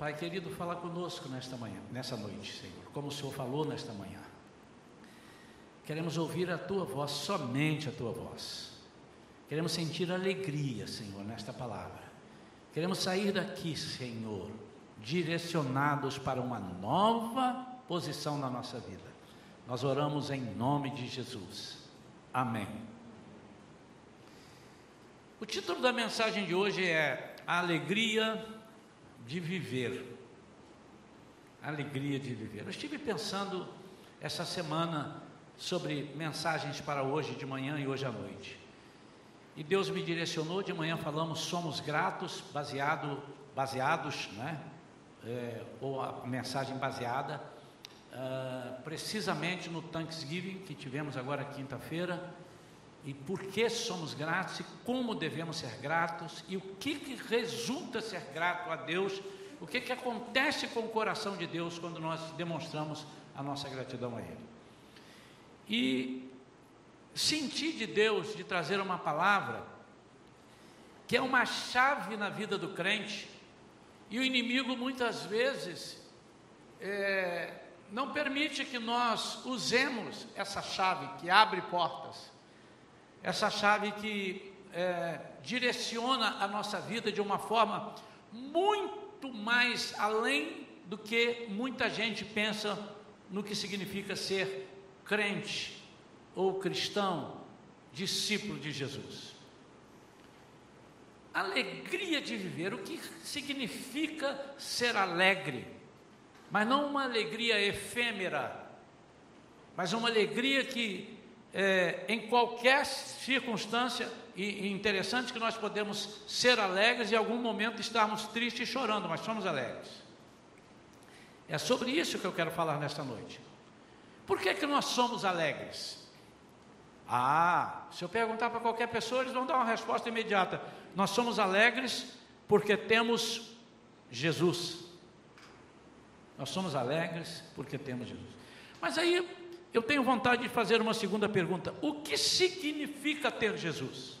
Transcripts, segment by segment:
Pai querido, fala conosco nesta manhã, nessa noite, Senhor, como o Senhor falou nesta manhã. Queremos ouvir a tua voz, somente a tua voz. Queremos sentir alegria, Senhor, nesta palavra. Queremos sair daqui, Senhor, direcionados para uma nova posição na nossa vida. Nós oramos em nome de Jesus. Amém. O título da mensagem de hoje é A Alegria de Viver. Alegria de viver. Eu estive pensando essa semana sobre mensagens para hoje de manhã e hoje à noite. E Deus me direcionou, de manhã falamos somos gratos, baseado, baseados, né? É, ou a mensagem baseada uh, precisamente no Thanksgiving que tivemos agora quinta-feira e por que somos gratos e como devemos ser gratos e o que, que resulta ser grato a Deus, o que, que acontece com o coração de Deus quando nós demonstramos a nossa gratidão a Ele. E senti de Deus de trazer uma palavra que é uma chave na vida do crente, e o inimigo muitas vezes é, não permite que nós usemos essa chave que abre portas, essa chave que é, direciona a nossa vida de uma forma muito mais além do que muita gente pensa no que significa ser crente ou cristão, discípulo de Jesus. Alegria de viver, o que significa ser alegre? Mas não uma alegria efêmera, mas uma alegria que é, em qualquer circunstância, e, e interessante que nós podemos ser alegres e em algum momento estarmos tristes e chorando, mas somos alegres. É sobre isso que eu quero falar nesta noite. Por que, que nós somos alegres? Ah, se eu perguntar para qualquer pessoa, eles vão dar uma resposta imediata. Nós somos alegres porque temos Jesus. Nós somos alegres porque temos Jesus. Mas aí eu tenho vontade de fazer uma segunda pergunta: o que significa ter Jesus?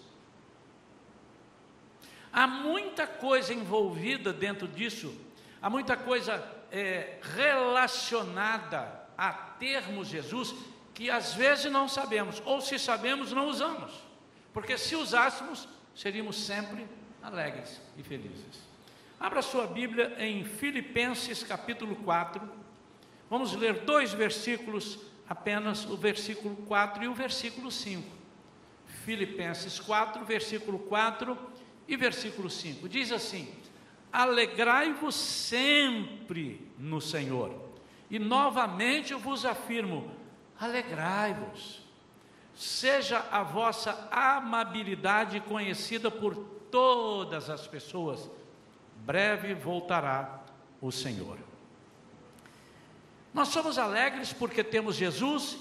Há muita coisa envolvida dentro disso, há muita coisa é, relacionada a termos Jesus que às vezes não sabemos, ou se sabemos, não usamos, porque se usássemos, seríamos sempre alegres e felizes. Abra sua Bíblia em Filipenses capítulo 4, vamos ler dois versículos, apenas o versículo 4 e o versículo 5. Filipenses 4, versículo 4 e versículo 5. Diz assim: Alegrai-vos sempre no Senhor. E novamente eu vos afirmo: alegrai-vos. Seja a vossa amabilidade conhecida por todas as pessoas. Breve voltará o Senhor. Nós somos alegres porque temos Jesus,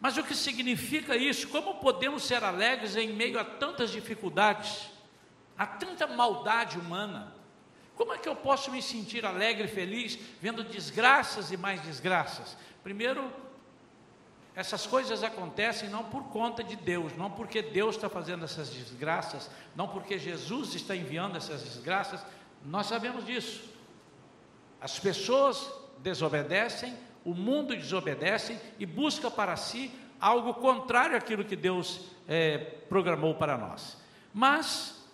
mas o que significa isso? Como podemos ser alegres em meio a tantas dificuldades, a tanta maldade humana? Como é que eu posso me sentir alegre e feliz vendo desgraças e mais desgraças? Primeiro, essas coisas acontecem não por conta de Deus, não porque Deus está fazendo essas desgraças, não porque Jesus está enviando essas desgraças, nós sabemos disso. As pessoas desobedecem, o mundo desobedece e busca para si algo contrário àquilo que Deus é, programou para nós. Mas,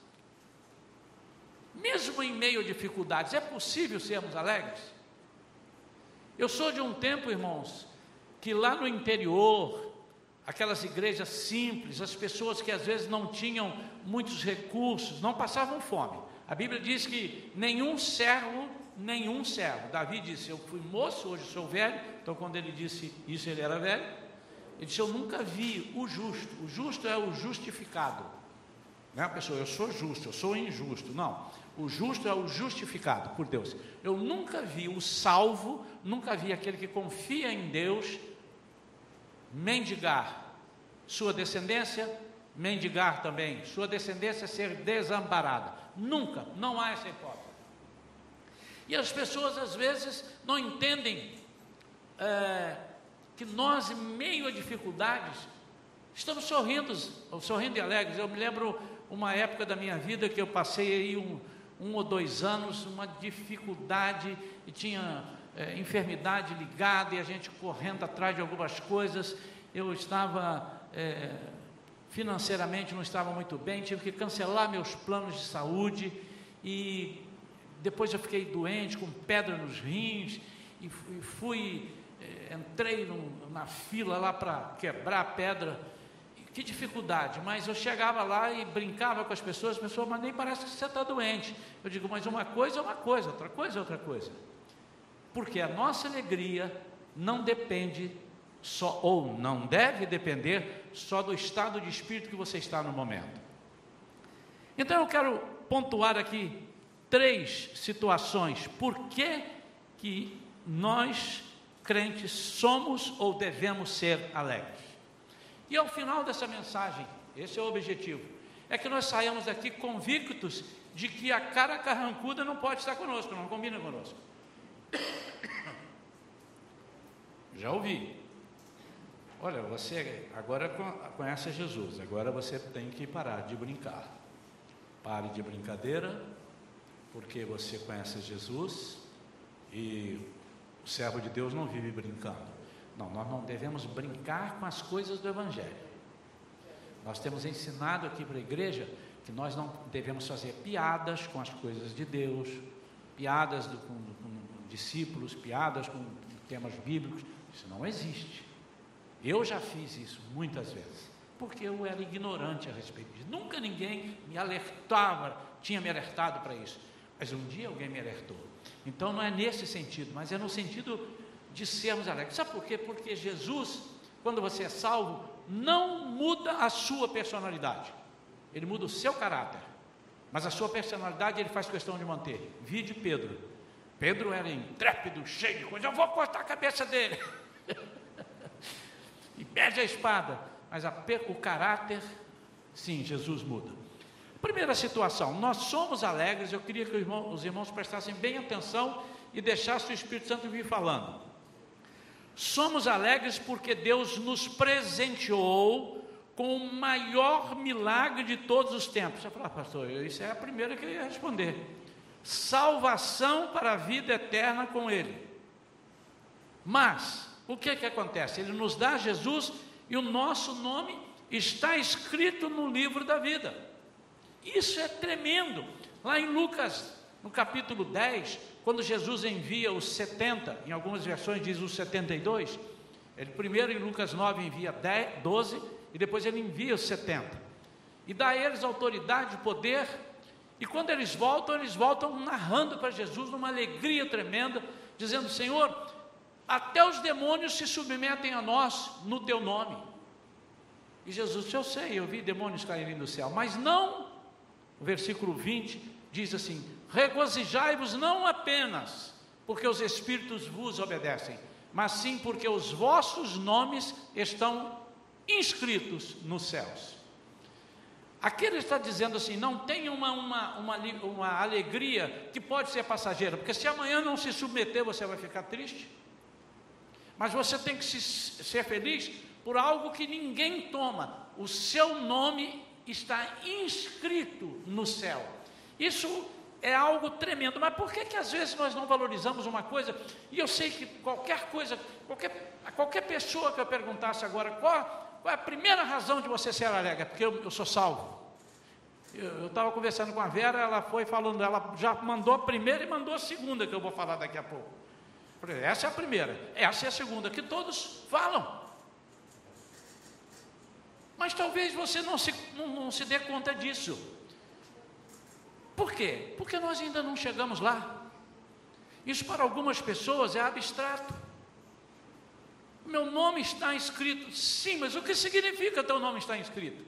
mesmo em meio a dificuldades, é possível sermos alegres? Eu sou de um tempo, irmãos, que lá no interior, aquelas igrejas simples, as pessoas que às vezes não tinham muitos recursos, não passavam fome. A Bíblia diz que nenhum servo, nenhum servo. Davi disse: Eu fui moço, hoje sou velho. Então, quando ele disse isso, ele era velho. Ele disse: Eu nunca vi o justo. O justo é o justificado. Não é a pessoa, eu sou justo, eu sou injusto. Não. O justo é o justificado por Deus. Eu nunca vi o salvo, nunca vi aquele que confia em Deus mendigar. Sua descendência, mendigar também. Sua descendência ser desamparada. Nunca, não há essa hipótese. E as pessoas às vezes não entendem é, que nós, em meio a dificuldades, estamos sorrindo, sorrindo e alegres. Eu me lembro uma época da minha vida que eu passei aí um, um ou dois anos, uma dificuldade, e tinha é, enfermidade ligada, e a gente correndo atrás de algumas coisas. Eu estava é, financeiramente não estava muito bem, tive que cancelar meus planos de saúde e depois eu fiquei doente, com pedra nos rins, e fui, é, entrei no, na fila lá para quebrar a pedra que dificuldade, mas eu chegava lá e brincava com as pessoas, as pessoas, mas nem parece que você está doente. Eu digo, mas uma coisa é uma coisa, outra coisa é outra coisa. Porque a nossa alegria não depende só, ou não deve depender só do estado de espírito que você está no momento. Então eu quero pontuar aqui três situações. Por que, que nós, crentes, somos ou devemos ser alegres? E ao final dessa mensagem, esse é o objetivo, é que nós saímos daqui convictos de que a cara carrancuda não pode estar conosco, não combina conosco. Já ouvi. Olha, você agora conhece Jesus, agora você tem que parar de brincar. Pare de brincadeira, porque você conhece Jesus e o servo de Deus não vive brincando. Não, nós não devemos brincar com as coisas do Evangelho. Nós temos ensinado aqui para a igreja que nós não devemos fazer piadas com as coisas de Deus, piadas do, com, com discípulos, piadas com temas bíblicos. Isso não existe. Eu já fiz isso muitas vezes, porque eu era ignorante a respeito disso. Nunca ninguém me alertava, tinha me alertado para isso. Mas um dia alguém me alertou. Então não é nesse sentido, mas é no sentido de sermos alegres. Sabe por quê? Porque Jesus, quando você é salvo, não muda a sua personalidade, ele muda o seu caráter, mas a sua personalidade ele faz questão de manter. Vide Pedro. Pedro era intrépido, cheio de coisa, eu vou cortar a cabeça dele. e perde a espada, mas a, o caráter, sim, Jesus muda. Primeira situação, nós somos alegres, eu queria que os irmãos, os irmãos prestassem bem atenção e deixassem o Espírito Santo vir falando. Somos alegres porque Deus nos presenteou com o maior milagre de todos os tempos. Você fala, ah, pastor, isso é a primeira que eu ia responder. Salvação para a vida eterna com Ele. Mas, o que que acontece? Ele nos dá Jesus e o nosso nome está escrito no livro da vida. Isso é tremendo. Lá em Lucas, no capítulo 10, quando Jesus envia os 70, em algumas versões diz os 72, ele primeiro em Lucas 9 envia 10, 12 e depois ele envia os 70. E dá a eles autoridade, poder, e quando eles voltam, eles voltam narrando para Jesus numa alegria tremenda, dizendo: Senhor, até os demônios se submetem a nós no teu nome. E Jesus disse: Eu sei, eu vi demônios caírem do céu, mas não. O versículo 20 diz assim: regozijai-vos não apenas porque os Espíritos vos obedecem, mas sim porque os vossos nomes estão inscritos nos céus. Aqui ele está dizendo assim: não tem uma, uma, uma, uma alegria que pode ser passageira, porque se amanhã não se submeter, você vai ficar triste. Mas você tem que se, ser feliz por algo que ninguém toma. O seu nome está inscrito no céu. Isso é algo tremendo. Mas por que, que às vezes nós não valorizamos uma coisa? E eu sei que qualquer coisa, qualquer, qualquer pessoa que eu perguntasse agora, qual, qual é a primeira razão de você ser alegre? Porque eu, eu sou salvo. Eu estava conversando com a Vera, ela foi falando, ela já mandou a primeira e mandou a segunda, que eu vou falar daqui a pouco. Essa é a primeira, essa é a segunda, que todos falam. Mas talvez você não se, não, não se dê conta disso. Por quê? Porque nós ainda não chegamos lá. Isso para algumas pessoas é abstrato. Meu nome está inscrito. Sim, mas o que significa teu nome está inscrito?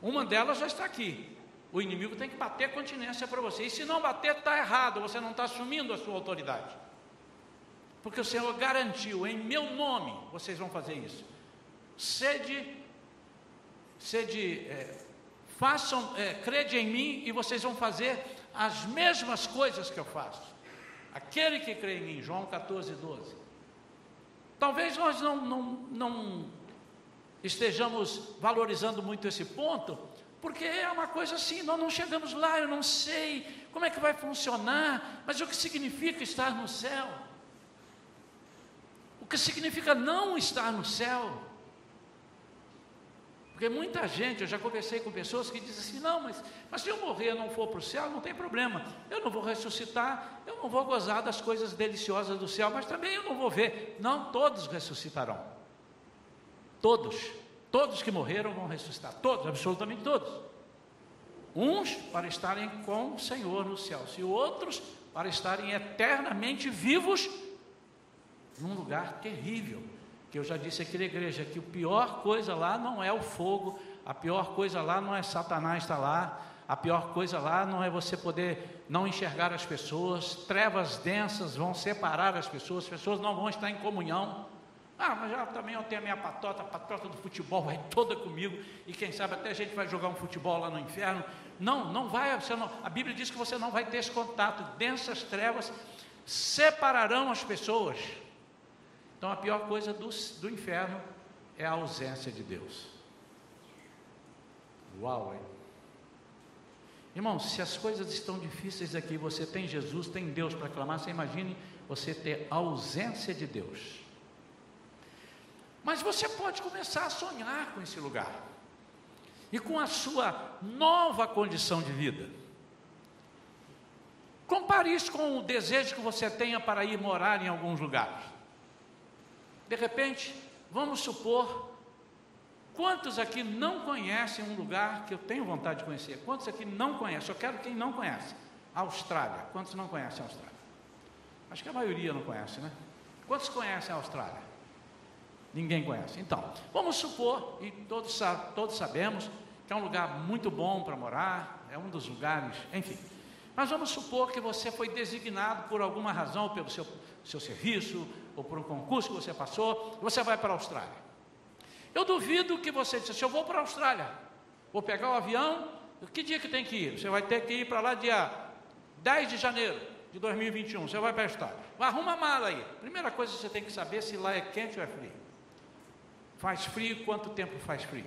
Uma delas já está aqui. O inimigo tem que bater continência para você. E se não bater, está errado. Você não está assumindo a sua autoridade. Porque o Senhor garantiu, em meu nome, vocês vão fazer isso. Sede, sede é, façam, é, crede em mim e vocês vão fazer as mesmas coisas que eu faço. Aquele que crê em mim, João 14, 12. Talvez nós não, não, não estejamos valorizando muito esse ponto, Porque é uma coisa assim, nós não chegamos lá, eu não sei como é que vai funcionar, mas o que significa estar no céu? O que significa não estar no céu? Porque muita gente, eu já conversei com pessoas que dizem assim: não, mas, mas se eu morrer e não for para o céu, não tem problema. Eu não vou ressuscitar, eu não vou gozar das coisas deliciosas do céu, mas também eu não vou ver. Não, todos ressuscitarão. Todos. Todos que morreram vão ressuscitar. Todos, absolutamente todos. Uns para estarem com o Senhor no céu, e outros para estarem eternamente vivos num lugar terrível que eu já disse aqui na igreja, que a pior coisa lá não é o fogo, a pior coisa lá não é Satanás estar lá, a pior coisa lá não é você poder não enxergar as pessoas, trevas densas vão separar as pessoas, as pessoas não vão estar em comunhão. Ah, mas já também eu tenho a minha patota, a patota do futebol vai toda comigo, e quem sabe até a gente vai jogar um futebol lá no inferno. Não, não vai, não, a Bíblia diz que você não vai ter esse contato, densas trevas separarão as pessoas. Então a pior coisa do, do inferno é a ausência de Deus. Uau, hein? Irmão, se as coisas estão difíceis aqui, você tem Jesus, tem Deus para clamar, você imagine você ter ausência de Deus. Mas você pode começar a sonhar com esse lugar e com a sua nova condição de vida. Compare isso com o desejo que você tenha para ir morar em alguns lugares. De repente, vamos supor, quantos aqui não conhecem um lugar que eu tenho vontade de conhecer? Quantos aqui não conhecem? Eu quero quem não conhece. Austrália. Quantos não conhecem a Austrália? Acho que a maioria não conhece, né? Quantos conhecem a Austrália? Ninguém conhece. Então, vamos supor, e todos, todos sabemos, que é um lugar muito bom para morar, é um dos lugares, enfim. Mas vamos supor que você foi designado por alguma razão, pelo seu, seu serviço, ou por um concurso que você passou, você vai para a Austrália. Eu duvido que você disse, eu vou para a Austrália, vou pegar o avião, que dia que tem que ir? Você vai ter que ir para lá dia 10 de janeiro de 2021, você vai para a Austrália. Arruma a mala aí. Primeira coisa que você tem que saber se lá é quente ou é frio. Faz frio, quanto tempo faz frio?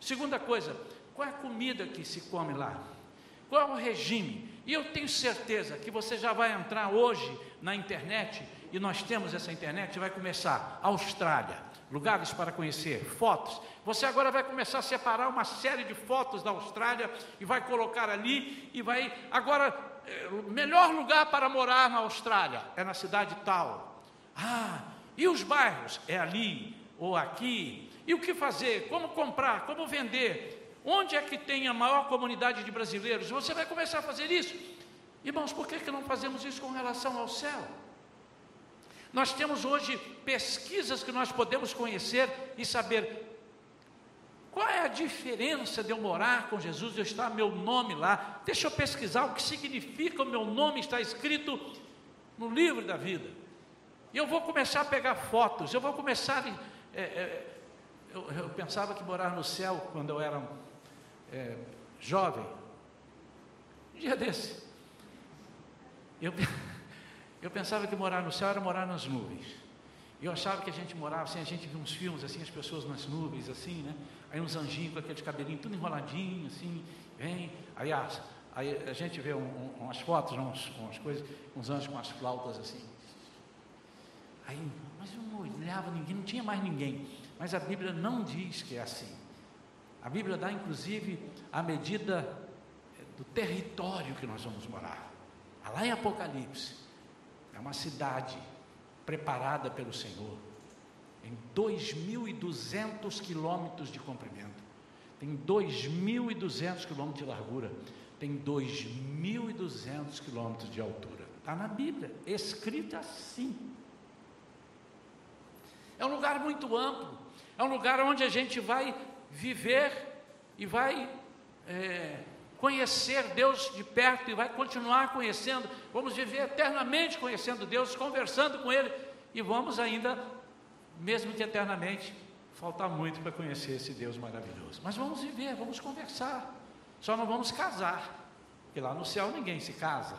Segunda coisa, qual é a comida que se come lá? Qual é o regime? E eu tenho certeza que você já vai entrar hoje na internet e nós temos essa internet, vai começar Austrália, lugares para conhecer, fotos. Você agora vai começar a separar uma série de fotos da Austrália e vai colocar ali e vai agora eh, melhor lugar para morar na Austrália é na cidade tal. Ah, e os bairros é ali ou aqui. E o que fazer? Como comprar? Como vender? Onde é que tem a maior comunidade de brasileiros? Você vai começar a fazer isso. Irmãos, por que, que não fazemos isso com relação ao céu? Nós temos hoje pesquisas que nós podemos conhecer e saber qual é a diferença de eu morar com Jesus e eu estar meu nome lá. Deixa eu pesquisar o que significa o meu nome estar escrito no livro da vida. E eu vou começar a pegar fotos, eu vou começar. É, é, eu, eu, pensava que morar no céu quando eu era é, jovem. Um dia desse. Eu, eu pensava que morar no céu era morar nas nuvens. Eu achava que a gente morava assim, a gente via uns filmes assim, as pessoas nas nuvens, assim, né? Aí uns anjinhos com aqueles cabelinhos tudo enroladinho, assim, vem. Aí, a, aí a gente vê um, um, umas fotos, uns, umas coisas, uns anjos com as flautas assim. Aí, mas eu não olhava ninguém, não tinha mais ninguém. Mas a Bíblia não diz que é assim. A Bíblia dá inclusive a medida do território que nós vamos morar. Lá em Apocalipse, é uma cidade preparada pelo Senhor, em 2.200 quilômetros de comprimento, tem 2.200 quilômetros de largura, tem 2.200 quilômetros de altura. Está na Bíblia, escrito assim. É um lugar muito amplo, é um lugar onde a gente vai viver e vai é, conhecer Deus de perto e vai continuar conhecendo. Vamos viver eternamente conhecendo Deus, conversando com Ele e vamos ainda, mesmo que eternamente, faltar muito para conhecer esse Deus maravilhoso. Mas vamos viver, vamos conversar. Só não vamos casar, porque lá no céu ninguém se casa.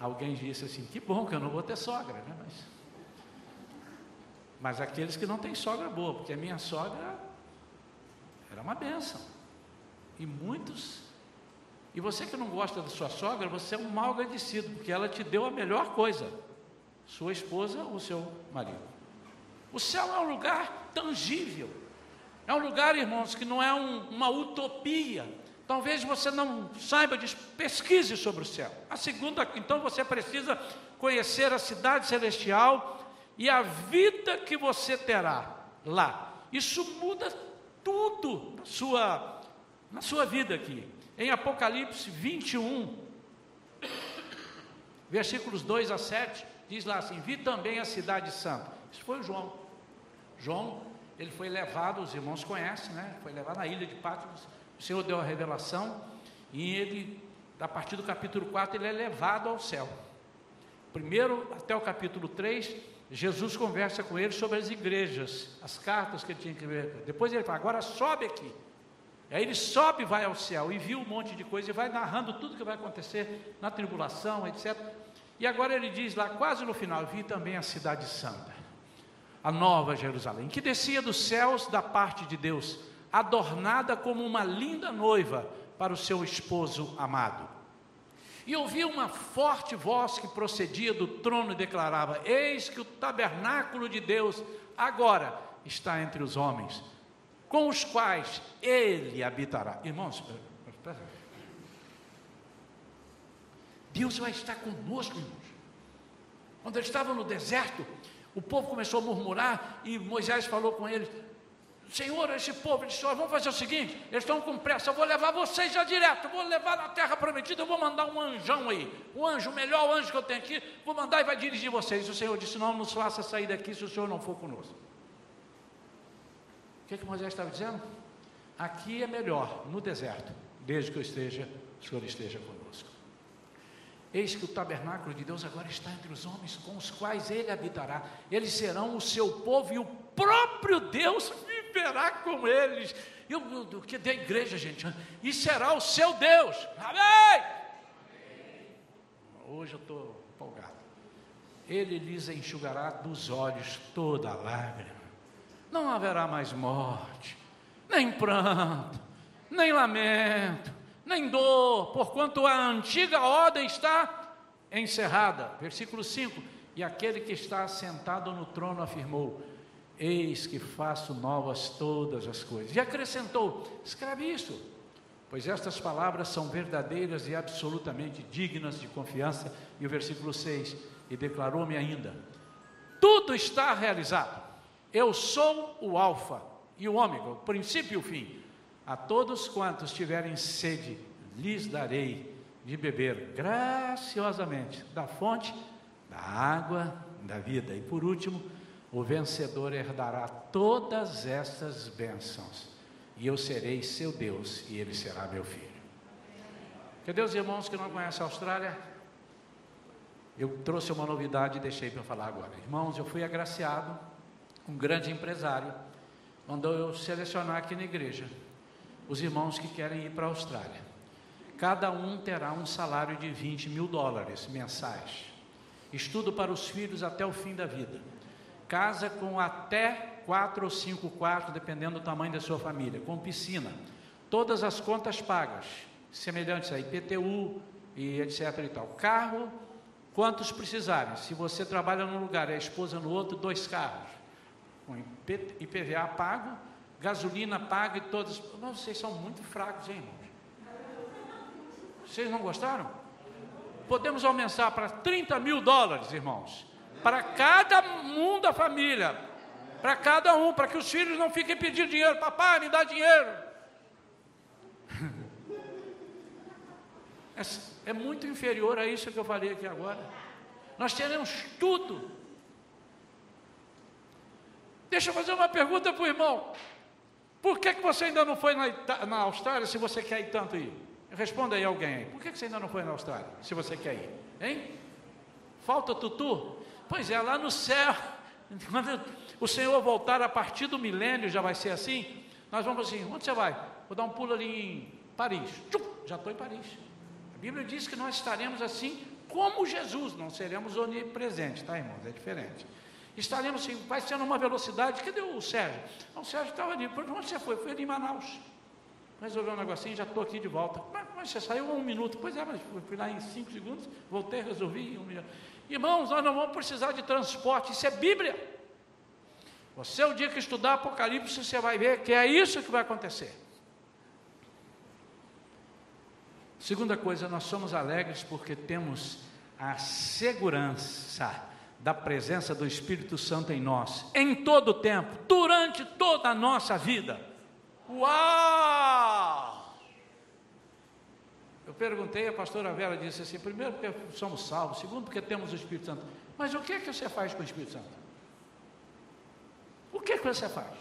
Alguém disse assim: que bom que eu não vou ter sogra, né? Mas, mas aqueles que não têm sogra boa, porque a minha sogra Era uma benção. E muitos. E você que não gosta da sua sogra, você é um mal agradecido, porque ela te deu a melhor coisa: sua esposa ou seu marido. O céu é um lugar tangível. É um lugar, irmãos, que não é um, uma utopia. Talvez você não saiba pesquise sobre o céu. A segunda, então você precisa conhecer a cidade celestial e a vida que você terá lá. Isso muda tudo sua, na sua vida aqui. Em Apocalipse 21, versículos 2 a 7, diz lá assim: Vi também a cidade santa. Isso foi o João. João, ele foi levado, os irmãos conhecem, né? Foi levado na ilha de Patmos. O Senhor deu a revelação e ele, a partir do capítulo 4, ele é levado ao céu. Primeiro até o capítulo 3, Jesus conversa com ele sobre as igrejas, as cartas que ele tinha que ver. Depois ele fala, agora sobe aqui. Aí ele sobe e vai ao céu e viu um monte de coisa e vai narrando tudo que vai acontecer na tribulação, etc. E agora ele diz lá, quase no final, vi também a cidade santa, a nova Jerusalém, que descia dos céus da parte de Deus, adornada como uma linda noiva para o seu esposo amado. E ouvi uma forte voz que procedia do trono e declarava: Eis que o tabernáculo de Deus agora está entre os homens, com os quais ele habitará. Irmãos, Deus vai estar conosco, irmãos. Quando eles estavam no deserto, o povo começou a murmurar e Moisés falou com eles: Senhor, esse povo disse: vamos fazer o seguinte, eles estão com pressa, eu vou levar vocês já direto, vou levar na terra prometida, eu vou mandar um anjão aí, um anjo, o melhor anjo que eu tenho aqui, vou mandar e vai dirigir vocês. O Senhor disse: Não nos faça sair daqui se o Senhor não for conosco. O que, que Moisés estava dizendo? Aqui é melhor, no deserto, desde que eu esteja, o Senhor esteja conosco. Eis que o tabernáculo de Deus agora está entre os homens com os quais ele habitará. Eles serão o seu povo e o próprio Deus viverá com eles. E o que da igreja, gente? E será o seu Deus. Amém! Hoje eu estou empolgado. Ele lhes enxugará dos olhos toda a lágrima. Não haverá mais morte, nem pranto, nem lamento, nem dor, porquanto a antiga ordem está encerrada. Versículo 5: E aquele que está sentado no trono afirmou: Eis que faço novas todas as coisas. E acrescentou: escreve isso, pois estas palavras são verdadeiras e absolutamente dignas de confiança. E o versículo 6: E declarou-me ainda: Tudo está realizado. Eu sou o Alfa e o Ômega, o princípio e o fim. A todos quantos tiverem sede, lhes darei de beber graciosamente da fonte da água da vida. E por último, o vencedor herdará todas estas bênçãos, e eu serei seu Deus, e ele será meu filho. Que Deus, irmãos que não conhecem a Austrália, eu trouxe uma novidade e deixei para falar agora. Irmãos, eu fui agraciado, um grande empresário, mandou eu selecionar aqui na igreja os irmãos que querem ir para a Austrália. Cada um terá um salário de 20 mil dólares mensais. Estudo para os filhos até o fim da vida casa com até quatro ou cinco quartos, dependendo do tamanho da sua família, com piscina, todas as contas pagas, semelhantes a IPTU e etc e tal. Carro, quantos precisarem. Se você trabalha num lugar e a esposa no outro, dois carros. Com IPVA pago, gasolina paga e todas. Mas vocês são muito fracos, hein, irmãos? Vocês não gostaram? Podemos aumentar para 30 mil dólares, irmãos para cada um da família, para cada um, para que os filhos não fiquem pedindo dinheiro, papai, me dá dinheiro. É, é muito inferior a isso que eu falei aqui agora. Nós teremos tudo. Deixa eu fazer uma pergunta para o irmão. Por que, que você ainda não foi na, na Austrália se você quer ir tanto ir? Responda aí alguém aí. Por que, que você ainda não foi na Austrália se você quer ir? Hein? Falta tutu? Pois é, lá no céu, quando o Senhor voltar a partir do milênio, já vai ser assim. Nós vamos assim: onde você vai? Vou dar um pulo ali em Paris. Tchum, já estou em Paris. A Bíblia diz que nós estaremos assim como Jesus, não seremos onipresentes, tá, irmãos? É diferente. Estaremos assim, vai ser numa velocidade. Cadê o Sérgio? Não, o Sérgio estava ali. Onde você foi? Foi ali em Manaus. resolver um negocinho, já estou aqui de volta. Mas, mas, você saiu um minuto, pois é, mas fui lá em cinco segundos, voltei, resolvi um milhão. Irmãos, nós não vamos precisar de transporte, isso é Bíblia. Você, o dia que estudar Apocalipse, você vai ver que é isso que vai acontecer. Segunda coisa, nós somos alegres porque temos a segurança da presença do Espírito Santo em nós, em todo o tempo, durante toda a nossa vida. Uau! Eu perguntei, a pastora Vera disse assim: primeiro, porque somos salvos, segundo, porque temos o Espírito Santo. Mas o que é que você faz com o Espírito Santo? O que é que você faz?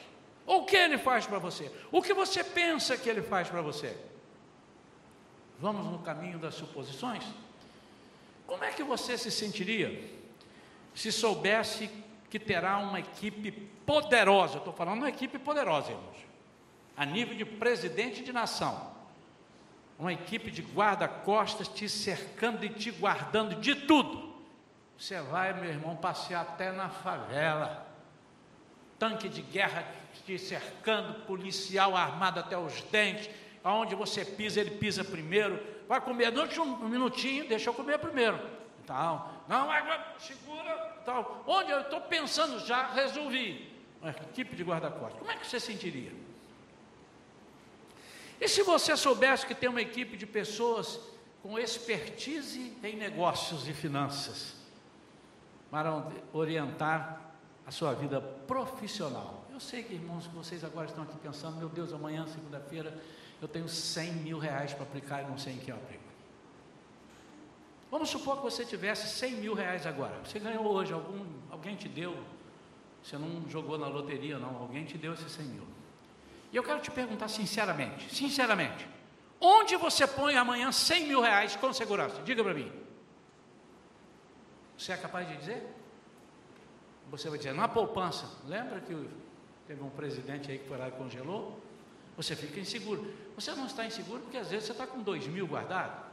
O que ele faz para você? O que você pensa que ele faz para você? Vamos no caminho das suposições? Como é que você se sentiria se soubesse que terá uma equipe poderosa? Estou falando uma equipe poderosa, irmãos, a nível de presidente de nação, uma equipe de guarda-costas te cercando e te guardando de tudo. Você vai, meu irmão, passear até na favela, tanque de guerra te cercando, policial armado até os dentes aonde você pisa, ele pisa primeiro. Vai comer, não um minutinho, deixa eu comer primeiro. Tal. Não, segura, tal. Onde eu estou pensando já, resolvi. Equipe de guarda-costas. Como é que você sentiria? E se você soubesse que tem uma equipe de pessoas com expertise em negócios e finanças para orientar a sua vida profissional? Eu sei que, irmãos, que vocês agora estão aqui pensando, meu Deus, amanhã, segunda-feira, eu tenho 100 mil reais para aplicar e não sei em que eu aplico. Vamos supor que você tivesse 100 mil reais agora. Você ganhou hoje, algum, alguém te deu. Você não jogou na loteria, não. Alguém te deu esses 100 mil. E eu quero te perguntar sinceramente, sinceramente, onde você põe amanhã 100 mil reais com segurança? Diga para mim. Você é capaz de dizer? Você vai dizer, na poupança. Lembra que teve um presidente aí que foi lá e congelou? Você fica inseguro. Você não está inseguro porque às vezes você está com 2 mil guardado.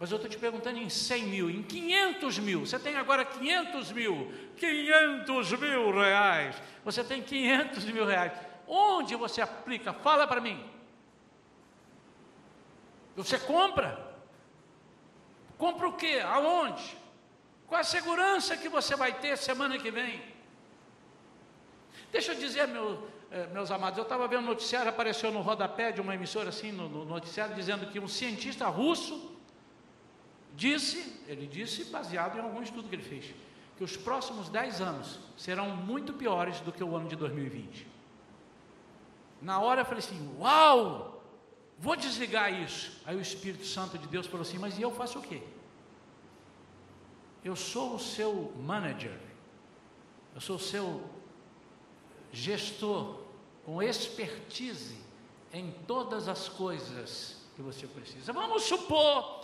Mas eu estou te perguntando em 100 mil, em 500 mil. Você tem agora 500 mil. 500 mil reais. Você tem 500 mil reais. Onde você aplica? Fala para mim. Você compra? Compra o quê? Aonde? Qual a segurança que você vai ter semana que vem? Deixa eu dizer, meu, é, meus amados, eu estava vendo um noticiário, apareceu no rodapé de uma emissora assim, no, no noticiário, dizendo que um cientista russo disse, ele disse, baseado em algum estudo que ele fez, que os próximos 10 anos serão muito piores do que o ano de 2020. Na hora eu falei assim: Uau! Vou desligar isso. Aí o Espírito Santo de Deus falou assim: Mas e eu faço o quê? Eu sou o seu manager, eu sou o seu gestor com expertise em todas as coisas que você precisa. Vamos supor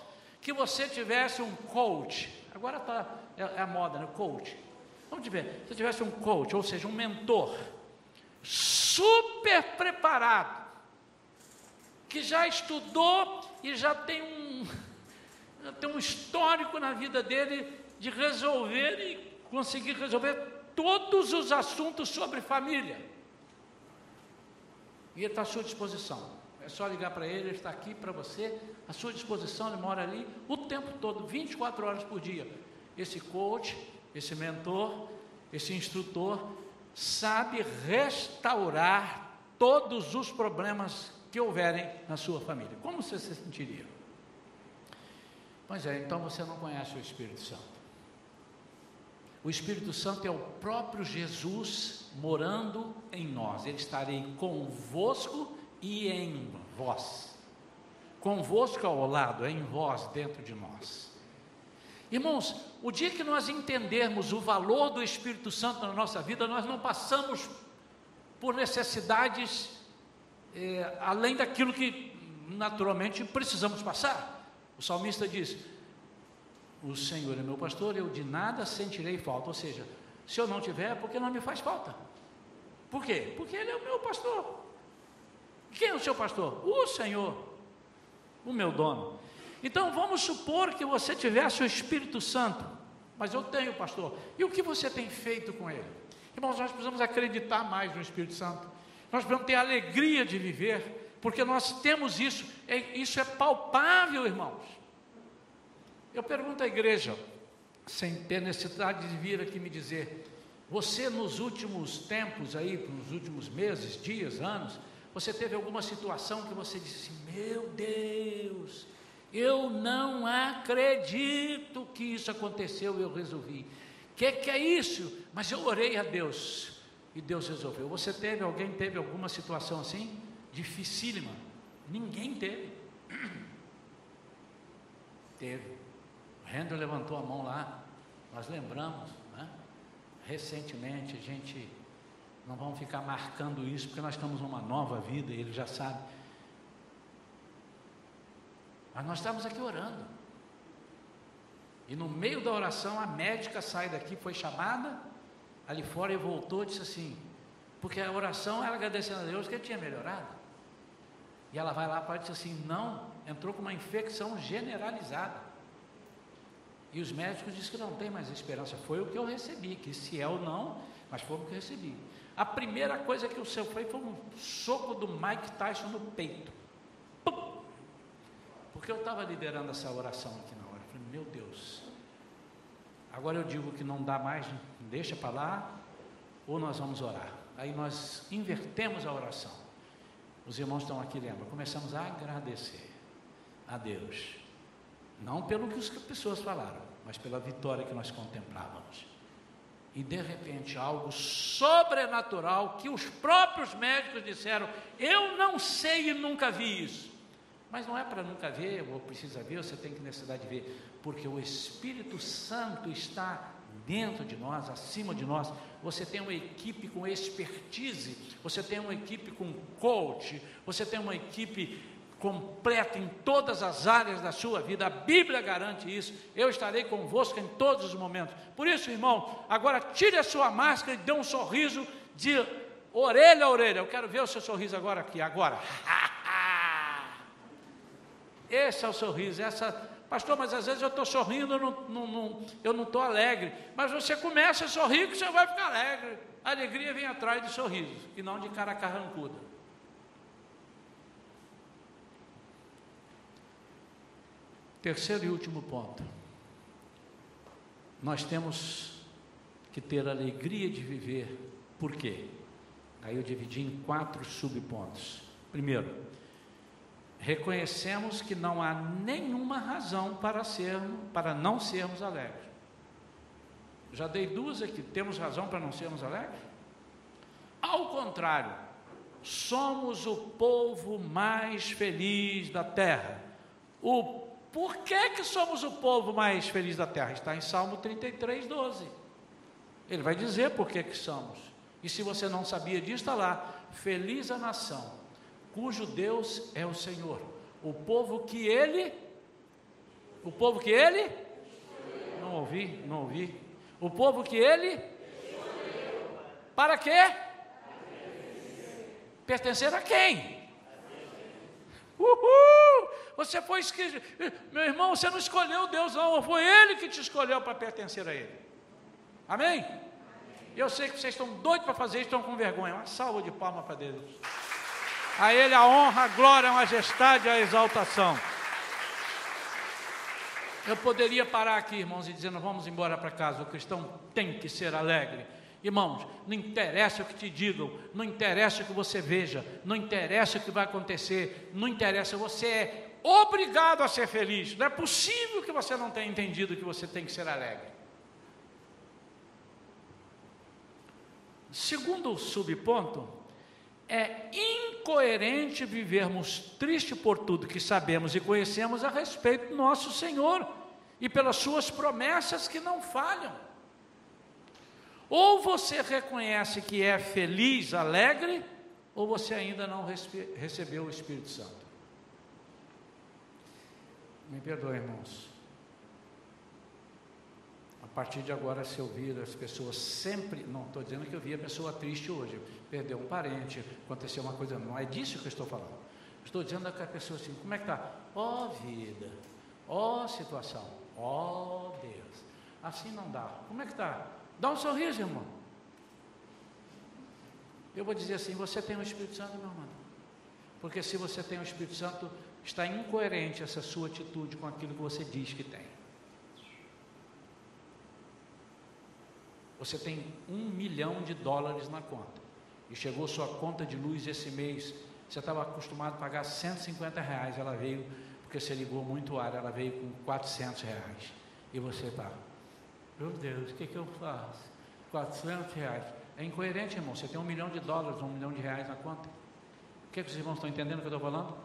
que você tivesse um coach, agora tá, é, é a moda, né? Coach. Vamos ver, se tivesse um coach, ou seja, um mentor, super preparado, que já estudou e já tem um, já tem um histórico na vida dele de resolver e conseguir resolver todos os assuntos sobre família. E ele está à sua disposição. É só ligar para ele, ele está aqui para você, à sua disposição, ele mora ali o tempo todo, 24 horas por dia. Esse coach, esse mentor, esse instrutor, sabe restaurar todos os problemas que houverem na sua família. Como você se sentiria? Pois é, então você não conhece o Espírito Santo. O Espírito Santo é o próprio Jesus morando em nós. Ele estarei convosco e em vós. Convosco ao lado, em vós, dentro de nós. Irmãos, o dia que nós entendermos o valor do Espírito Santo na nossa vida, nós não passamos por necessidades é, além daquilo que naturalmente precisamos passar. O salmista diz: o Senhor é meu pastor, eu de nada sentirei falta. Ou seja, se eu não tiver, é porque não me faz falta. Por quê? Porque Ele é o meu pastor. Quem é o seu pastor? O Senhor, o meu dono. Então vamos supor que você tivesse o Espírito Santo, mas eu tenho, pastor. E o que você tem feito com ele? Irmãos, nós precisamos acreditar mais no Espírito Santo. Nós precisamos ter alegria de viver porque nós temos isso, é, isso é palpável, irmãos. Eu pergunto à igreja, sem ter necessidade de vir aqui me dizer, você nos últimos tempos aí, nos últimos meses, dias, anos, você teve alguma situação que você disse assim, meu Deus, eu não acredito que isso aconteceu e eu resolvi. O que, que é isso? Mas eu orei a Deus e Deus resolveu. Você teve, alguém teve alguma situação assim? Dificílima? Ninguém teve. Teve. O levantou a mão lá, nós lembramos, né? recentemente, a gente não vamos ficar marcando isso, porque nós estamos numa nova vida e ele já sabe. Mas nós estamos aqui orando. E no meio da oração, a médica sai daqui, foi chamada, ali fora e voltou e disse assim, porque a oração era agradecendo a Deus que ele tinha melhorado. E ela vai lá para e diz assim, não, entrou com uma infecção generalizada. E os médicos dizem que não tem mais esperança. Foi o que eu recebi, que se é ou não, mas foi o que eu recebi. A primeira coisa que o seu foi foi um soco do Mike Tyson no peito. Pum! Porque eu estava liderando essa oração aqui na hora. Eu falei, meu Deus. Agora eu digo que não dá mais deixa para lá, ou nós vamos orar. Aí nós invertemos a oração. Os irmãos estão aqui, lembra? Começamos a agradecer a Deus. Não pelo que as pessoas falaram, mas pela vitória que nós contemplávamos. E de repente algo sobrenatural que os próprios médicos disseram: Eu não sei e nunca vi isso. Mas não é para nunca ver, ou precisa ver, você tem que necessidade de ver, porque o Espírito Santo está dentro de nós, acima de nós. Você tem uma equipe com expertise, você tem uma equipe com coach, você tem uma equipe completa em todas as áreas da sua vida. A Bíblia garante isso. Eu estarei convosco em todos os momentos. Por isso, irmão, agora tire a sua máscara e dê um sorriso de orelha a orelha. Eu quero ver o seu sorriso agora aqui, agora. Esse é o sorriso, essa Pastor, mas às vezes eu estou sorrindo, eu não, não, não eu não estou alegre. Mas você começa a sorrir que você vai ficar alegre. A alegria vem atrás de sorrisos, e não de cara carrancuda. Terceiro e último ponto. Nós temos que ter alegria de viver. Por quê? Aí eu dividi em quatro subpontos. Primeiro, reconhecemos que não há nenhuma razão para sermos, para não sermos alegres. Já dei duas aqui, temos razão para não sermos alegres? Ao contrário, somos o povo mais feliz da terra. O por que, que somos o povo mais feliz da terra? Está em Salmo 33, 12. Ele vai dizer por que, que somos. E se você não sabia disso, está lá. Feliz a nação cujo Deus é o Senhor. O povo que ele, o povo que ele, não ouvi, não ouvi. O povo que ele, para quê? Pertencer a quem? Uhul! Você foi esquecido. Meu irmão, você não escolheu Deus, não. Foi Ele que te escolheu para pertencer a Ele. Amém? Eu sei que vocês estão doidos para fazer isso, estão com vergonha. Uma salva de palmas para Deus. A Ele a honra, a glória, a majestade a exaltação. Eu poderia parar aqui, irmãos, e dizer: nós vamos embora para casa. O cristão tem que ser alegre. Irmãos, não interessa o que te digam, não interessa o que você veja, não interessa o que vai acontecer, não interessa, você é obrigado a ser feliz. Não é possível que você não tenha entendido que você tem que ser alegre. Segundo subponto, é incoerente vivermos triste por tudo que sabemos e conhecemos a respeito do nosso Senhor e pelas suas promessas que não falham. Ou você reconhece que é feliz, alegre, ou você ainda não recebeu o Espírito Santo. Me perdoe, irmãos partir de agora, se eu vir as pessoas sempre, não estou dizendo que eu vi a pessoa triste hoje, perdeu um parente, aconteceu uma coisa, não é disso que eu estou falando. Estou dizendo que a pessoa assim, como é que está? Ó oh, vida, ó oh, situação, ó oh, Deus. Assim não dá. Como é que está? Dá um sorriso, irmão. Eu vou dizer assim, você tem o Espírito Santo, meu irmão. Porque se você tem o Espírito Santo, está incoerente essa sua atitude com aquilo que você diz que tem. Você tem um milhão de dólares na conta e chegou sua conta de luz esse mês. Você estava acostumado a pagar 150 reais, ela veio porque você ligou muito ar, ela veio com 400 reais. E você está, meu Deus, o que, que eu faço? 400 reais. É incoerente, irmão. Você tem um milhão de dólares, um milhão de reais na conta. O que, que os irmãos estão entendendo o que eu estou falando?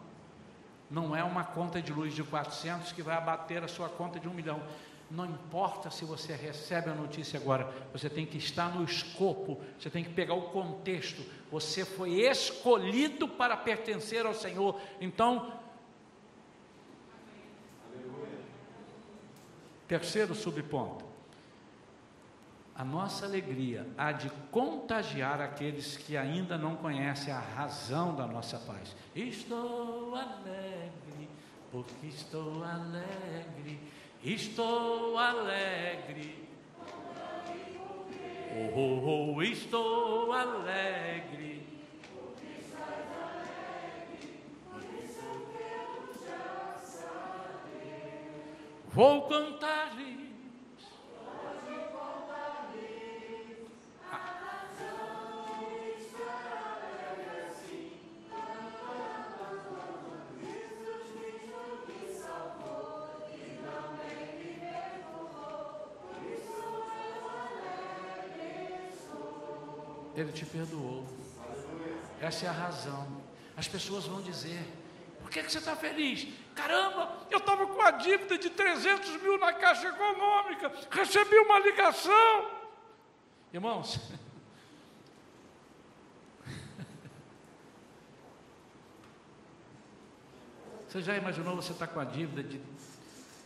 Não é uma conta de luz de 400 que vai abater a sua conta de um milhão. Não importa se você recebe a notícia agora, você tem que estar no escopo, você tem que pegar o contexto. Você foi escolhido para pertencer ao Senhor. Então, terceiro subponto. A nossa alegria há de contagiar aqueles que ainda não conhecem a razão da nossa paz. Estou alegre, porque estou alegre Estou alegre. Oh, oh, oh, estou alegre. Vou cantar-lhe Ele te perdoou. Essa é a razão. As pessoas vão dizer: por que, que você está feliz? Caramba, eu estava com a dívida de 300 mil na Caixa Econômica, recebi uma ligação. Irmãos, você já imaginou você estar tá com a dívida de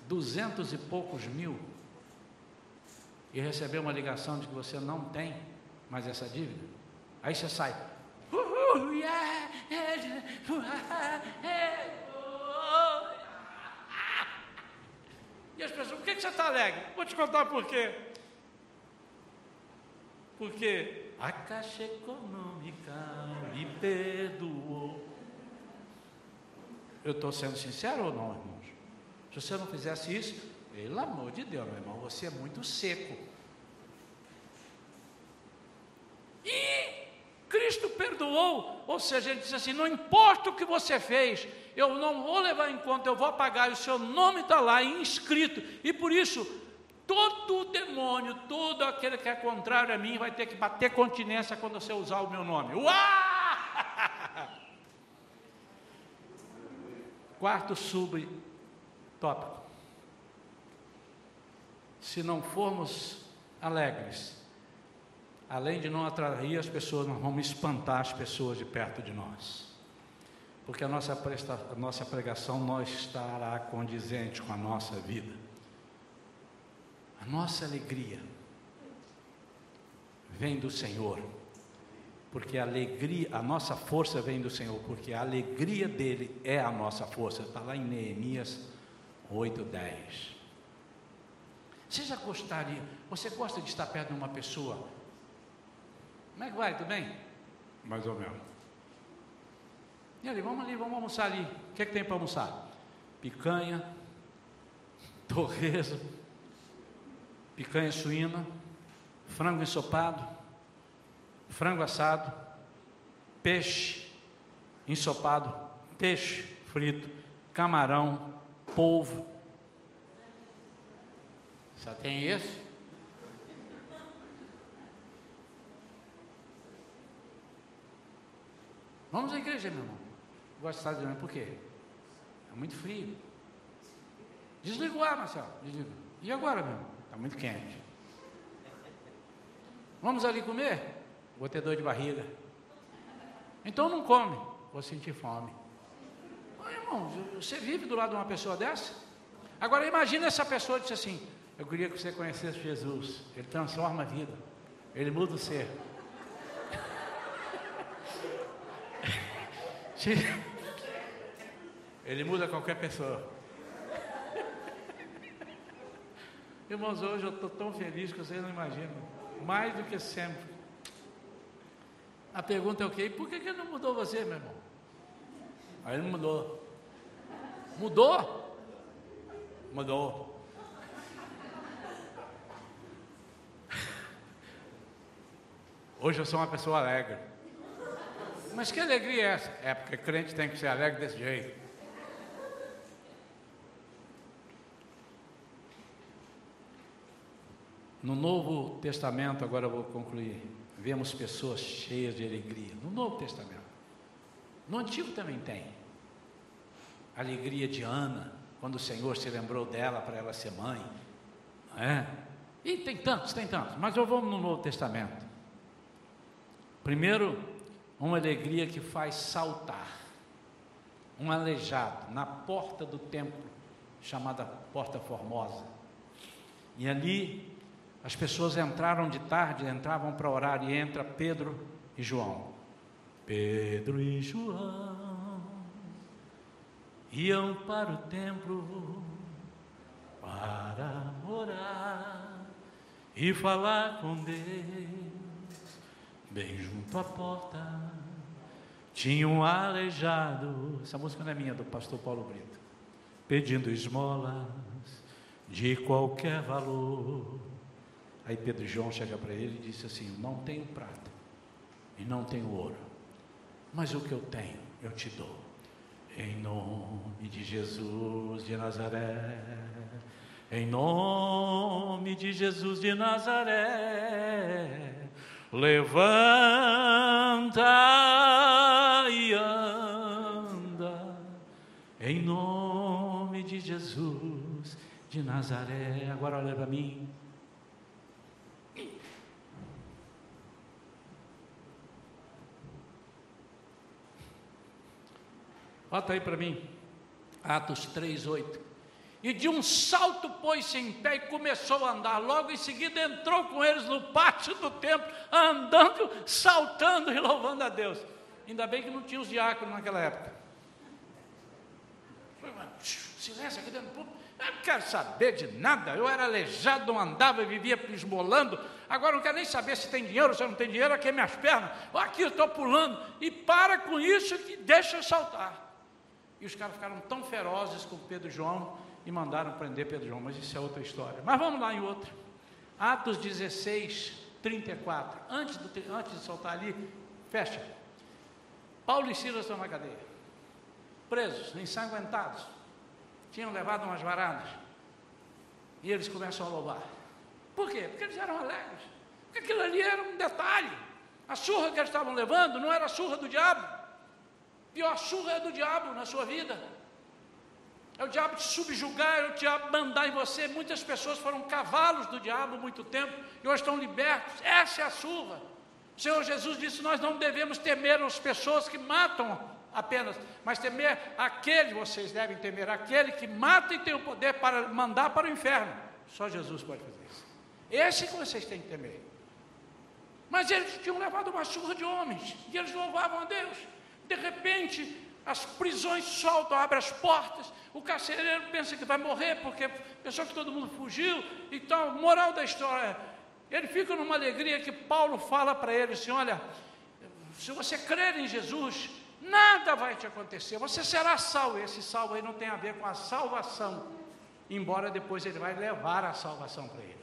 duzentos e poucos mil e receber uma ligação de que você não tem? Mais essa dívida. Aí você sai. E as pessoas, por que você está alegre? Vou te contar por quê. Porque a Caixa Econômica me perdoou. Eu estou sendo sincero ou não, irmãos? Se você não fizesse isso, pelo amor de Deus, meu irmão, você é muito seco. E Cristo perdoou, ou seja, ele disse assim: não importa o que você fez, eu não vou levar em conta, eu vou apagar, o seu nome está lá inscrito, e por isso, todo demônio, todo aquele que é contrário a mim, vai ter que bater continência quando você usar o meu nome. Uau! Quarto subtópico. Se não formos alegres, além de não atrair as pessoas, nós vamos espantar as pessoas de perto de nós. Porque a nossa, presta, a nossa pregação não estará condizente com a nossa vida. A nossa alegria vem do Senhor. Porque a alegria, a nossa força vem do Senhor, porque a alegria dele é a nossa força. Está lá em Neemias 8, 10. Você já gostaria, você gosta de estar perto de uma pessoa como é que vai? Tudo bem? Mais ou menos. E ali, vamos ali, vamos almoçar ali. O que é que tem para almoçar? Picanha, torresmo, picanha suína, frango ensopado, frango assado, peixe ensopado, peixe frito, camarão, polvo. Só tem esse? Vamos à igreja, meu irmão. Gosto de estar de por quê? É muito frio. Desliga o ar, Marcelo. Desliga. E agora, meu irmão? Está muito quente. Vamos ali comer? Vou ter dor de barriga. Então não come. Vou sentir fome. Ô, irmão, você vive do lado de uma pessoa dessa? Agora imagine essa pessoa disse assim: Eu queria que você conhecesse Jesus. Ele transforma a vida. Ele muda o ser. Ele muda qualquer pessoa. Irmãos, hoje eu estou tão feliz que vocês não imaginam. Mais do que sempre. A pergunta é o quê? Por que, que não mudou você, meu irmão? Aí ele mudou. Mudou? Mudou. Hoje eu sou uma pessoa alegre. Mas que alegria é essa? É porque crente tem que ser alegre desse jeito. No Novo Testamento, agora vou concluir, vemos pessoas cheias de alegria. No Novo Testamento. No Antigo também tem. A alegria de Ana, quando o Senhor se lembrou dela para ela ser mãe. É. E tem tantos, tem tantos. Mas eu vou no Novo Testamento. Primeiro, uma alegria que faz saltar. Um aleijado na porta do templo, chamada Porta Formosa. E ali as pessoas entraram de tarde, entravam para orar e entra Pedro e João. Pedro e João iam para o templo para orar e falar com Deus. Bem junto à porta tinha um aleijado. Essa música não é minha, é do pastor Paulo Brito. Pedindo esmolas de qualquer valor. Aí Pedro João chega para ele e disse assim: Não tenho prata e não tenho ouro, mas o que eu tenho eu te dou. Em nome de Jesus de Nazaré, em nome de Jesus de Nazaré, levanta e anda, em nome de Jesus de Nazaré. Agora olha para mim. Bota aí para mim. Atos 3, 8. E de um salto pôs-se em pé e começou a andar. Logo em seguida entrou com eles no pátio do templo, andando, saltando e louvando a Deus. Ainda bem que não tinha os diáconos naquela época. Silêncio aqui dentro do público. Eu não quero saber de nada. Eu era aleijado, não andava, vivia esmolando. Agora não quero nem saber se tem dinheiro, se não tem dinheiro, aqui é minhas pernas. Aqui eu estou pulando. E para com isso que deixa eu saltar. E os caras ficaram tão ferozes com Pedro e João e mandaram prender Pedro João, mas isso é outra história. Mas vamos lá em outra. Atos 16, 34. Antes, do, antes de soltar ali, fecha. Paulo e Silas estão na cadeia. Presos, ensanguentados. Tinham levado umas varadas. E eles começam a louvar. Por quê? Porque eles eram alegres. Porque aquilo ali era um detalhe. A surra que eles estavam levando não era a surra do diabo pior surra é do diabo na sua vida. É o diabo te subjugar, é o diabo mandar em você. Muitas pessoas foram cavalos do diabo muito tempo e hoje estão libertos. Essa é a surra. O Senhor Jesus disse: Nós não devemos temer as pessoas que matam apenas, mas temer aquele, vocês devem temer, aquele que mata e tem o poder para mandar para o inferno. Só Jesus pode fazer isso. Esse que vocês têm que temer. Mas eles tinham levado uma surra de homens e eles louvavam a Deus. De repente, as prisões soltam, abrem as portas, o carcereiro pensa que vai morrer, porque pensou que todo mundo fugiu. Então, moral da história, ele fica numa alegria que Paulo fala para ele assim: olha, se você crer em Jesus, nada vai te acontecer, você será salvo. Esse salvo aí não tem a ver com a salvação, embora depois ele vai levar a salvação para eles.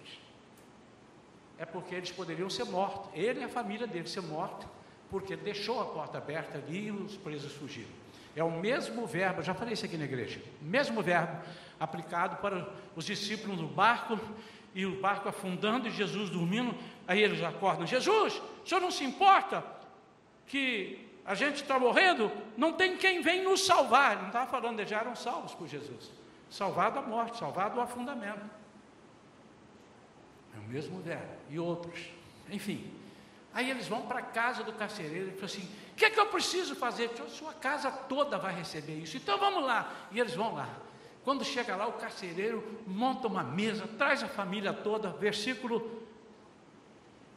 É porque eles poderiam ser mortos, ele e a família dele ser mortos porque deixou a porta aberta ali e os presos fugiram. É o mesmo verbo, já falei isso aqui na igreja, mesmo verbo aplicado para os discípulos no barco e o barco afundando e Jesus dormindo. Aí eles acordam: Jesus, o senhor não se importa que a gente está morrendo? Não tem quem vem nos salvar. Não estava falando, eles já eram salvos por Jesus salvado da morte, salvado do afundamento. É o mesmo verbo. E outros. Enfim, Aí eles vão para a casa do carcereiro e falam assim: o que é que eu preciso fazer? A sua casa toda vai receber isso. Então vamos lá. E eles vão lá. Quando chega lá, o carcereiro monta uma mesa, traz a família toda, versículo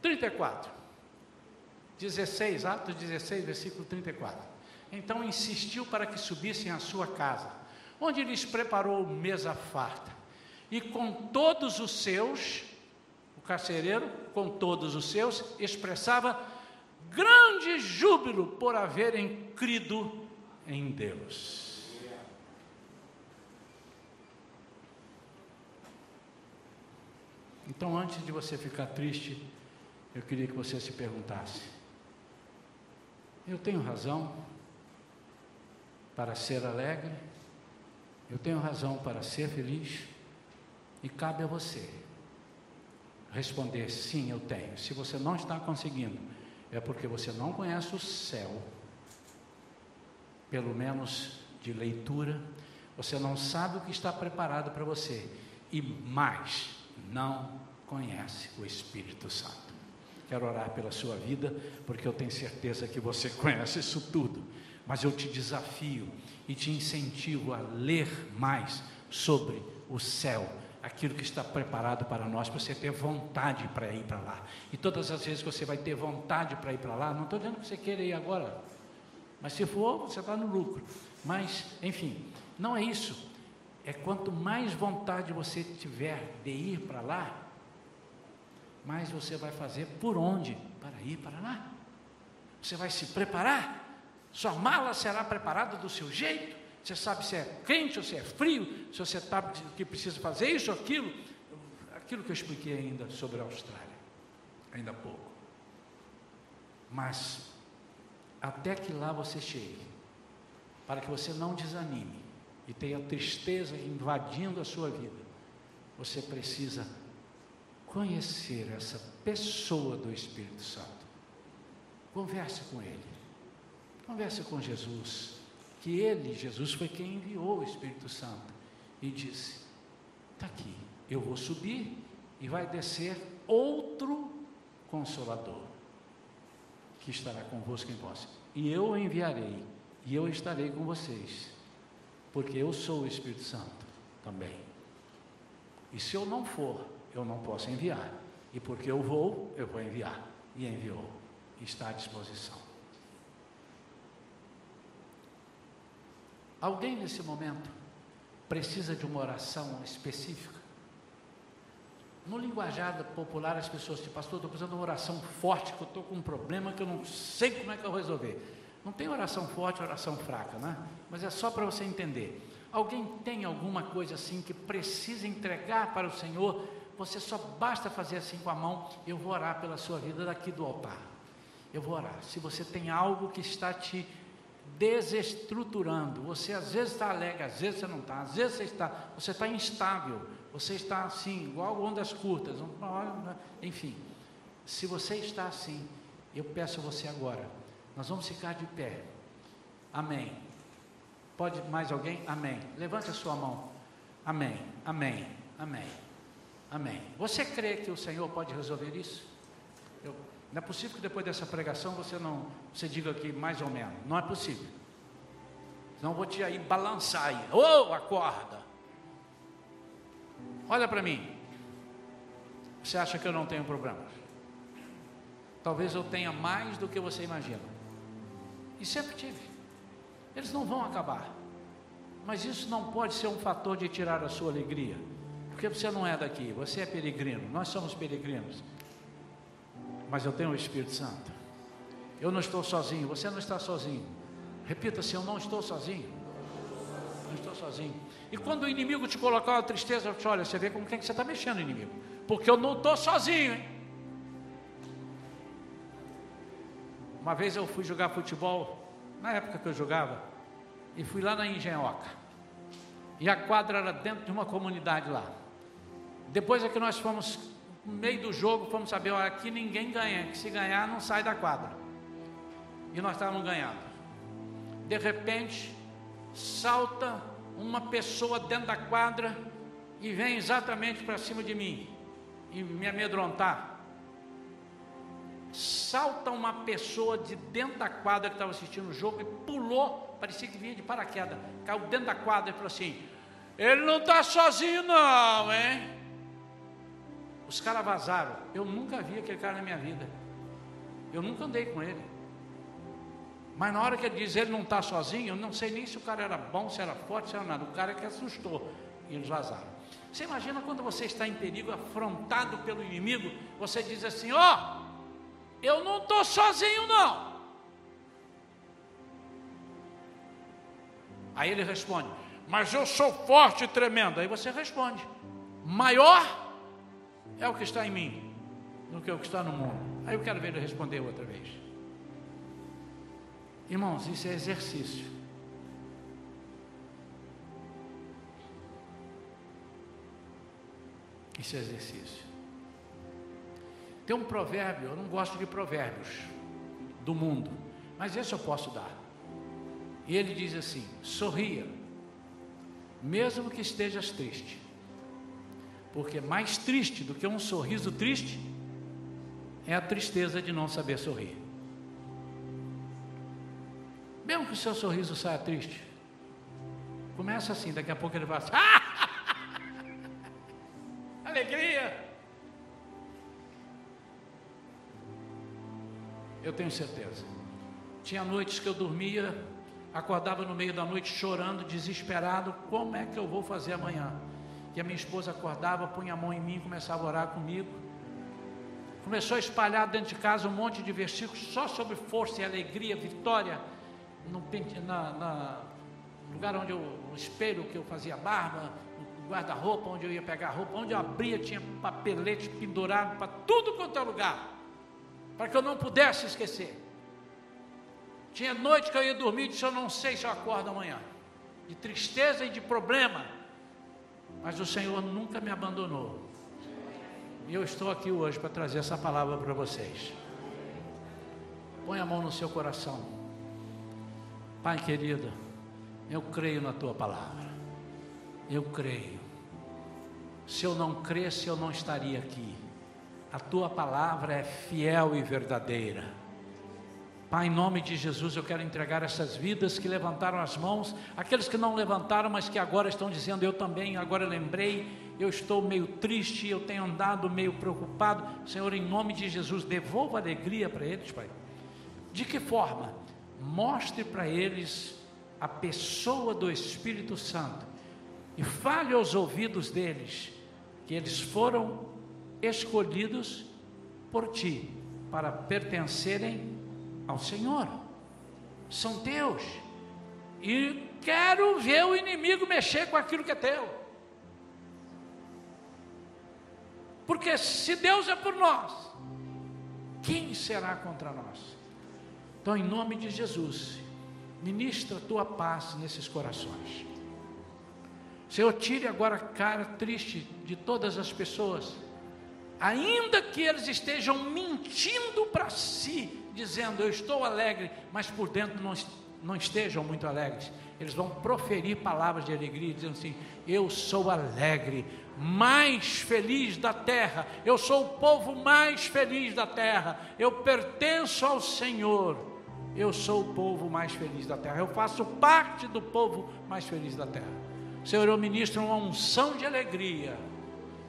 34. 16, Atos 16, versículo 34. Então insistiu para que subissem à sua casa, onde lhes preparou mesa farta, e com todos os seus carcereiro, com todos os seus, expressava grande júbilo por haverem crido em Deus. Então, antes de você ficar triste, eu queria que você se perguntasse: eu tenho razão para ser alegre? Eu tenho razão para ser feliz? E cabe a você responder: sim, eu tenho. Se você não está conseguindo, é porque você não conhece o céu, pelo menos de leitura, você não sabe o que está preparado para você, e mais, não conhece o Espírito Santo. Quero orar pela sua vida, porque eu tenho certeza que você conhece isso tudo, mas eu te desafio e te incentivo a ler mais sobre o céu, aquilo que está preparado para nós, para você ter vontade para ir para lá. E todas as vezes que você vai ter vontade para ir para lá, não estou dizendo que você queira ir agora, mas se for, você está no lucro. Mas, enfim, não é isso. É quanto mais vontade você tiver de ir para lá, mais você vai fazer por onde para ir para lá. Você vai se preparar. Sua mala será preparada do seu jeito. Você sabe se é quente ou se é frio, se você sabe que precisa fazer isso ou aquilo. Aquilo que eu expliquei ainda sobre a Austrália, ainda há pouco. Mas, até que lá você chegue, para que você não desanime e tenha tristeza invadindo a sua vida, você precisa conhecer essa pessoa do Espírito Santo. Converse com ele. Converse com Jesus. Que ele, Jesus, foi quem enviou o Espírito Santo e disse: Está aqui, eu vou subir e vai descer outro consolador que estará convosco em vós. E eu o enviarei, e eu estarei com vocês, porque eu sou o Espírito Santo também. E se eu não for, eu não posso enviar. E porque eu vou, eu vou enviar. E enviou. Está à disposição. Alguém nesse momento precisa de uma oração específica? No linguajar popular, as pessoas dizem, pastor, estou precisando de uma oração forte, que eu estou com um problema que eu não sei como é que eu vou resolver. Não tem oração forte, oração fraca, né? Mas é só para você entender. Alguém tem alguma coisa assim que precisa entregar para o Senhor você só basta fazer assim com a mão, eu vou orar pela sua vida daqui do altar. Eu vou orar. Se você tem algo que está te desestruturando, você às vezes está alegre, às vezes você não está, às vezes você está, você está instável, você está assim, igual ondas curtas, enfim. Se você está assim, eu peço a você agora, nós vamos ficar de pé. Amém. Pode mais alguém? Amém. Levante a sua mão. Amém. Amém. Amém. Amém. Você crê que o Senhor pode resolver isso? Eu, não é possível que depois dessa pregação você não você diga aqui mais ou menos. Não é possível. Senão vou te aí balançar aí. Oh, acorda. Olha para mim. Você acha que eu não tenho problemas? Talvez eu tenha mais do que você imagina. E sempre tive. Eles não vão acabar. Mas isso não pode ser um fator de tirar a sua alegria. Porque você não é daqui, você é peregrino, nós somos peregrinos. Mas eu tenho o Espírito Santo. Eu não estou sozinho, você não está sozinho. Repita assim: eu não estou sozinho. Não estou sozinho. E quando o inimigo te colocar uma tristeza, eu te olha, você vê com quem que você está mexendo, inimigo. Porque eu não estou sozinho, hein? Uma vez eu fui jogar futebol, na época que eu jogava, e fui lá na Engenhoca. E a quadra era dentro de uma comunidade lá. Depois é que nós fomos, no meio do jogo, fomos saber, olha, aqui ninguém ganha, que se ganhar não sai da quadra. E nós estávamos ganhando. De repente, salta uma pessoa dentro da quadra e vem exatamente para cima de mim e me amedrontar. Salta uma pessoa de dentro da quadra que estava assistindo o jogo e pulou, parecia que vinha de paraquedas, caiu dentro da quadra e falou assim: Ele não está sozinho, não, hein? Os caras vazaram. Eu nunca vi aquele cara na minha vida. Eu nunca andei com ele. Mas na hora que ele diz ele não está sozinho, eu não sei nem se o cara era bom, se era forte, se era nada. O cara que assustou e eles vazaram. Você imagina quando você está em perigo, afrontado pelo inimigo, você diz assim: Ó, oh, eu não estou sozinho, não. Aí ele responde: Mas eu sou forte e tremendo. Aí você responde: Maior é o que está em mim do que o que está no mundo. Aí eu quero ver ele responder outra vez. Irmãos, isso é exercício. Isso é exercício. Tem um provérbio, eu não gosto de provérbios do mundo, mas esse eu posso dar. E ele diz assim: sorria, mesmo que estejas triste, porque mais triste do que um sorriso triste é a tristeza de não saber sorrir. Mesmo que o seu sorriso saia triste, começa assim, daqui a pouco ele vai assim, alegria. Eu tenho certeza. Tinha noites que eu dormia, acordava no meio da noite chorando, desesperado, como é que eu vou fazer amanhã? E a minha esposa acordava, punha a mão em mim, começava a orar comigo. Começou a espalhar dentro de casa um monte de versículos só sobre força e alegria, vitória, no, na, na lugar onde eu, no espelho que eu fazia barba, no guarda-roupa onde eu ia pegar roupa, onde eu abria tinha papelete pendurado para tudo quanto é lugar, para que eu não pudesse esquecer. Tinha noite que eu ia dormir e disse: Eu não sei se eu acordo amanhã, de tristeza e de problema, mas o Senhor nunca me abandonou. E eu estou aqui hoje para trazer essa palavra para vocês. Põe a mão no seu coração. Pai querido, eu creio na tua palavra. Eu creio. Se eu não cresce, eu não estaria aqui. A tua palavra é fiel e verdadeira. Pai, em nome de Jesus, eu quero entregar essas vidas que levantaram as mãos, aqueles que não levantaram, mas que agora estão dizendo, eu também, agora lembrei, eu estou meio triste, eu tenho andado meio preocupado. Senhor, em nome de Jesus, devolva alegria para eles, Pai. De que forma? Mostre para eles a pessoa do Espírito Santo e fale aos ouvidos deles que eles foram escolhidos por Ti para pertencerem ao Senhor, são teus, e quero ver o inimigo mexer com aquilo que é teu, porque se Deus é por nós, quem será contra nós? Então, em nome de Jesus, ministra a tua paz nesses corações. Senhor, tire agora a cara triste de todas as pessoas, ainda que eles estejam mentindo para si, dizendo eu estou alegre, mas por dentro não, não estejam muito alegres. Eles vão proferir palavras de alegria, dizendo assim: Eu sou alegre, mais feliz da terra, eu sou o povo mais feliz da terra, eu pertenço ao Senhor, eu sou o povo mais feliz da terra, eu faço parte do povo mais feliz da terra. Senhor, eu ministro uma unção de alegria,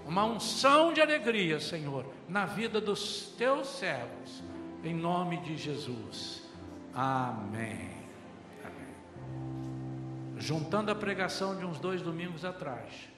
uma unção de alegria, Senhor, na vida dos teus servos em nome de Jesus. Amém. Amém. Juntando a pregação de uns dois domingos atrás,